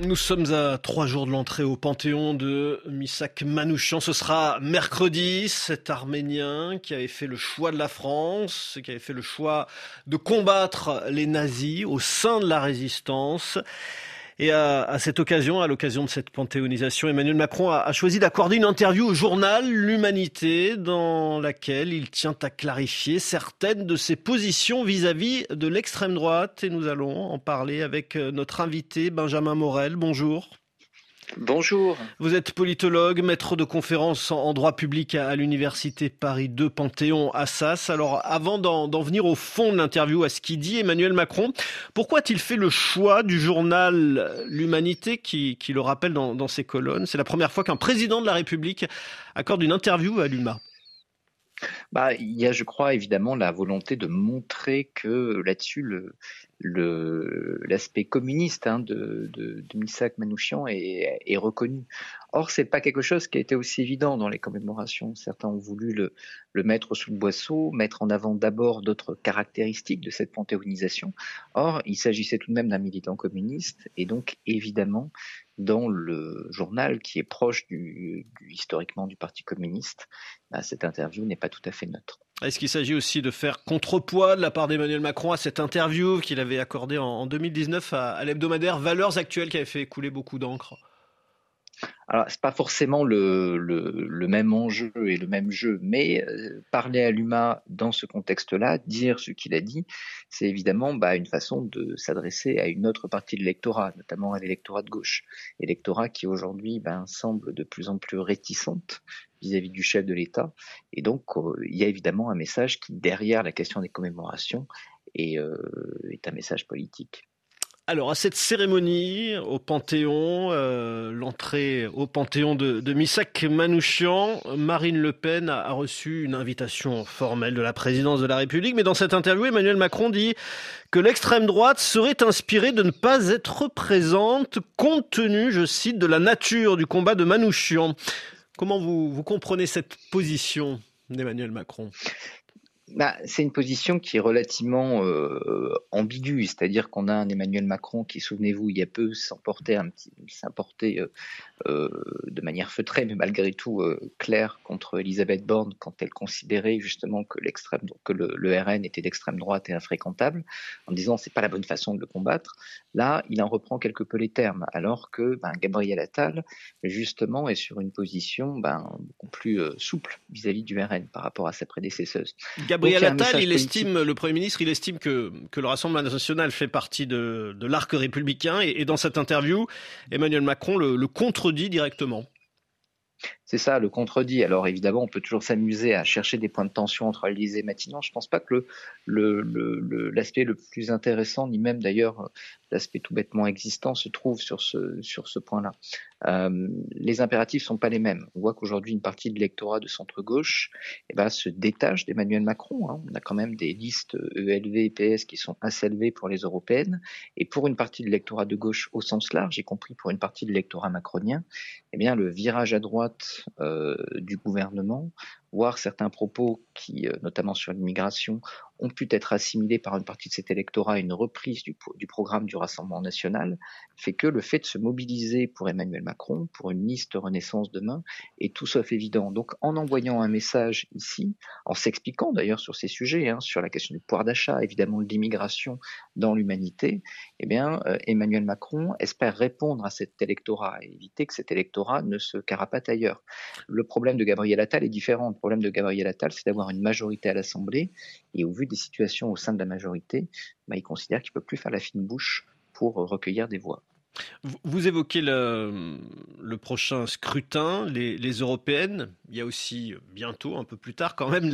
Nous sommes à trois jours de l'entrée au Panthéon de Misak Manouchian. Ce sera mercredi. Cet Arménien qui avait fait le choix de la France, qui avait fait le choix de combattre les nazis au sein de la résistance. Et à, cette occasion, à l'occasion de cette panthéonisation, Emmanuel Macron a, choisi d'accorder une interview au journal L'Humanité dans laquelle il tient à clarifier certaines de ses positions vis-à-vis de l'extrême droite. Et nous allons en parler avec euh, notre invité Benjamin Morel. Bonjour. Bonjour. Vous êtes politologue, maître de conférence en droit public à, l'Université Paris 2 Panthéon Assas. Alors, avant d'en venir au fond de l'interview, à ce qu'il dit Emmanuel Macron, pourquoi a-t-il fait le choix du journal L'Humanité qui, le rappelle dans, dans ses colonnes? C'est la première fois qu'un président de la République accorde une interview à l'UMA. Bah, il y a, je crois, évidemment la volonté de montrer que là-dessus, le, l'aspect communiste hein, de, de, de, Misak Manouchian est, est reconnu. Or, c'est pas quelque chose qui a été aussi évident dans les commémorations. Certains ont voulu le, le mettre sous le boisseau, mettre en avant d'abord d'autres caractéristiques de cette panthéonisation. Or, il s'agissait tout de même d'un militant communiste, et donc évidemment, dans le journal qui est proche du, du historiquement du Parti communiste, bah, cette interview n'est pas tout à fait neutre. Est-ce qu'il s'agit aussi de faire contrepoids de la part d'Emmanuel Macron à cette interview qu'il avait accordée en, 2019 à, l'hebdomadaire Valeurs Actuelles qui avait fait couler beaucoup d'encre alors, c'est pas forcément le, même enjeu et le même jeu, mais euh, parler à l'UMA dans ce contexte-là, dire ce qu'il a dit, c'est évidemment bah, une façon de s'adresser à une autre partie de l'électorat, notamment à l'électorat de gauche. L'électorat qui aujourd'hui ben, semble de plus en plus réticente vis-à-vis du chef de l'État. Et donc, euh, il y a évidemment un message qui, derrière la question des commémorations, est, euh, est un message politique. Alors, à cette cérémonie au Panthéon, euh, l'entrée au Panthéon de, de Missak Manouchian, Marine Le Pen a, reçu une invitation formelle de la présidence de la République. Mais dans cette interview, Emmanuel Macron dit que l'extrême droite serait inspirée de ne pas être présente compte tenu, je cite, de la nature du combat de Manouchian. Comment vous, vous comprenez cette position d'Emmanuel Macron? Bah, c'est une position qui est relativement euh, ambiguë, c'est-à-dire qu'on a un Emmanuel Macron qui, souvenez-vous, il y a peu s'emportait un petit, s'importait euh, euh, de manière feutrée, mais malgré tout claire contre Elisabeth Borne quand elle considérait justement que l'extrême, que le, RN était d'extrême droite et infréquentable, en disant c'est pas la bonne façon de le combattre. Là, il en reprend quelque peu les termes, alors que ben, Gabriel Attal justement est sur une position ben, beaucoup plus souple vis-à-vis du RN par rapport à sa prédécesseuse. Gabriel Attal, il estime, le Premier ministre, il estime que, que le Rassemblement national fait partie de, de l'arc républicain. Et, et, dans cette interview, Emmanuel Macron le, le contredit directement. C'est ça, le contredit. Alors évidemment, on peut toujours s'amuser à chercher des points de tension entre Élysée et Matignon. Je ne pense pas que l'aspect le, le, le, plus intéressant, ni même d'ailleurs l'aspect tout bêtement existant, se trouve sur ce, sur ce point-là. Euh, les impératifs sont pas les mêmes. On voit qu'aujourd'hui, une partie de l'électorat de centre-gauche eh ben, se détache d'Emmanuel Macron. Hein. On a quand même des listes ELV et PS qui sont assez élevées pour les européennes. Et pour une partie de l'électorat de gauche au sens large, y compris pour une partie de l'électorat macronien, eh bien, le virage à droite euh, du gouvernement, voire certains propos qui, euh, notamment sur l'immigration, ont pu être assimilés par une partie de cet électorat à une reprise du, programme du Rassemblement national, fait que le fait de se mobiliser pour Emmanuel Macron, pour une liste Renaissance demain, est tout sauf évident. Donc en envoyant un message ici, en s'expliquant d'ailleurs sur ces sujets, hein, sur la question du pouvoir d'achat, évidemment de l'immigration dans l'humanité, eh bien euh, Emmanuel Macron espère répondre à cet électorat et éviter que cet électorat ne se carapate ailleurs. Le problème de Gabriel Attal est différent. Le problème de Gabriel Attal, c'est d'avoir une majorité à l'Assemblée et au vu des situations au sein de la majorité, bah, il considère qu'il ne peut plus faire la fine bouche pour recueillir des voix. Vous évoquez le, prochain scrutin, les, les, européennes. Il y a aussi bientôt, un peu plus tard, quand même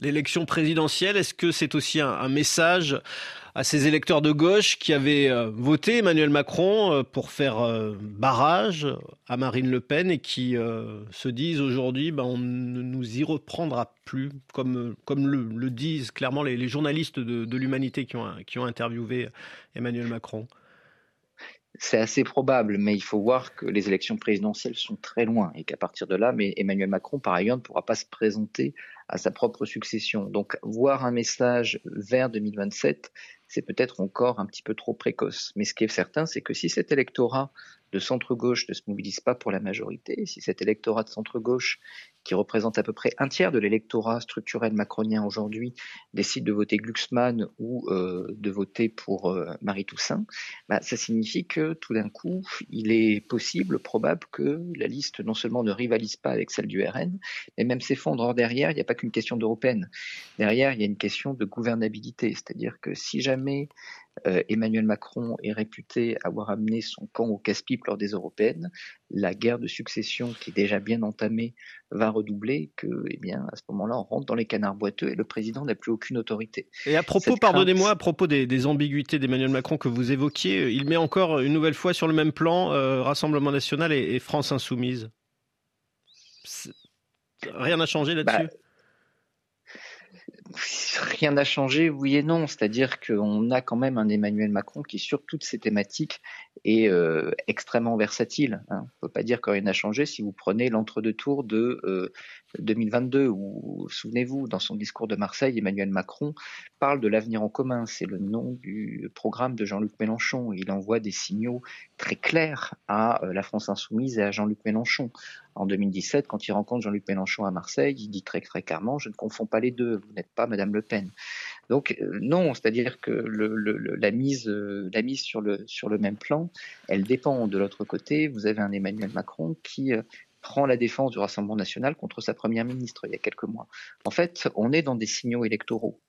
l'élection présidentielle. Est-ce que c'est aussi un, message à ces électeurs de gauche qui avaient euh, voté Emmanuel Macron euh, pour faire euh, barrage à Marine Le Pen et qui se disent aujourd'hui, ben, on ne nous y reprendra plus, comme, le, disent clairement les, journalistes de, l'humanité qui ont interviewé Emmanuel Macron? C'est assez probable, mais il faut voir que les élections présidentielles sont très loin et qu'à partir de là, Emmanuel Macron, par ailleurs, ne pourra pas se présenter à sa propre succession. Donc, voir un message vers 2027, c'est peut-être encore un petit peu trop précoce. Mais ce qui est certain, c'est que si cet électorat de centre-gauche ne se mobilise pas pour la majorité, si cet électorat de centre-gauche, qui représente à peu près un tiers de l'électorat structurel macronien aujourd'hui, décide de voter Glucksmann ou euh, de voter pour euh, Marie Toussaint, bah, ça signifie que tout d'un coup, il est possible, probable que la liste non seulement ne rivalise pas avec celle du RN, mais même s'effondre. derrière, il n'y a pas qu'une question d'européenne. Derrière, il y a une question de gouvernabilité. C'est-à-dire que si jamais euh, Emmanuel Macron est réputé avoir amené son camp au casse-pipe lors des européennes. La guerre de succession, qui est déjà bien entamée, va redoubler. Que, eh bien, à ce moment-là, on rentre dans les canards boiteux et le président n'a plus aucune autorité. Et à propos, pardonnez-moi, à propos des, ambiguïtés d'Emmanuel Macron que vous évoquiez, il met encore une nouvelle fois sur le même plan euh, Rassemblement national et, France insoumise. Rien n'a changé là-dessus? Bah, rien n'a changé, oui et non. C'est-à-dire qu'on a quand même un Emmanuel Macron qui, sur toutes ces thématiques, est euh, extrêmement versatile. Hein. On ne peut pas dire que rien n'a changé si vous prenez l'entre-deux tours de 2022, euh, où, souvenez-vous, dans son discours de Marseille, Emmanuel Macron parle de l'avenir en commun. C'est le nom du programme de Jean-Luc Mélenchon. Il envoie des signaux très clairs à euh, la France insoumise et à Jean-Luc Mélenchon. En 2017, quand il rencontre Jean-Luc Mélenchon à Marseille, il dit très clairement, je ne confonds pas les deux, vous n'êtes pas Madame Le Pen. Donc euh, non, c'est-à-dire que la mise, euh, sur le même plan, elle dépend de l'autre côté. Vous avez un Emmanuel Macron qui euh, prend la défense du Rassemblement national contre sa première ministre il y a quelques mois. En fait, on est dans des signaux électoraux.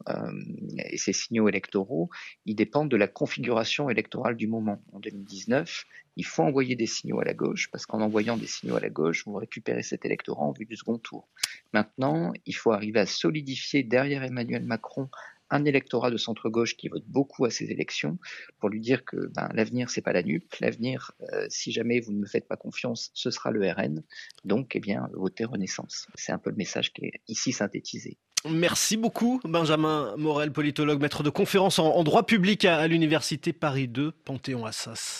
et ces signaux électoraux, ils dépendent de la configuration électorale du moment. En 2019, il faut envoyer des signaux à la gauche, parce qu'en envoyant des signaux à la gauche, vous récupérez cet électorat en vue du second tour. Maintenant, il faut arriver à solidifier derrière Emmanuel Macron un électorat de centre-gauche qui vote beaucoup à ces élections pour lui dire que ben, l'avenir, c'est pas la NUP. L'avenir, euh, si jamais vous ne me faites pas confiance, ce sera le RN. Donc, eh bien, votez Renaissance. C'est un peu le message qui est ici synthétisé. Merci beaucoup, Benjamin Morel, politologue, maître de conférence en, droit public à, l'Université Paris 2, Panthéon-Assas.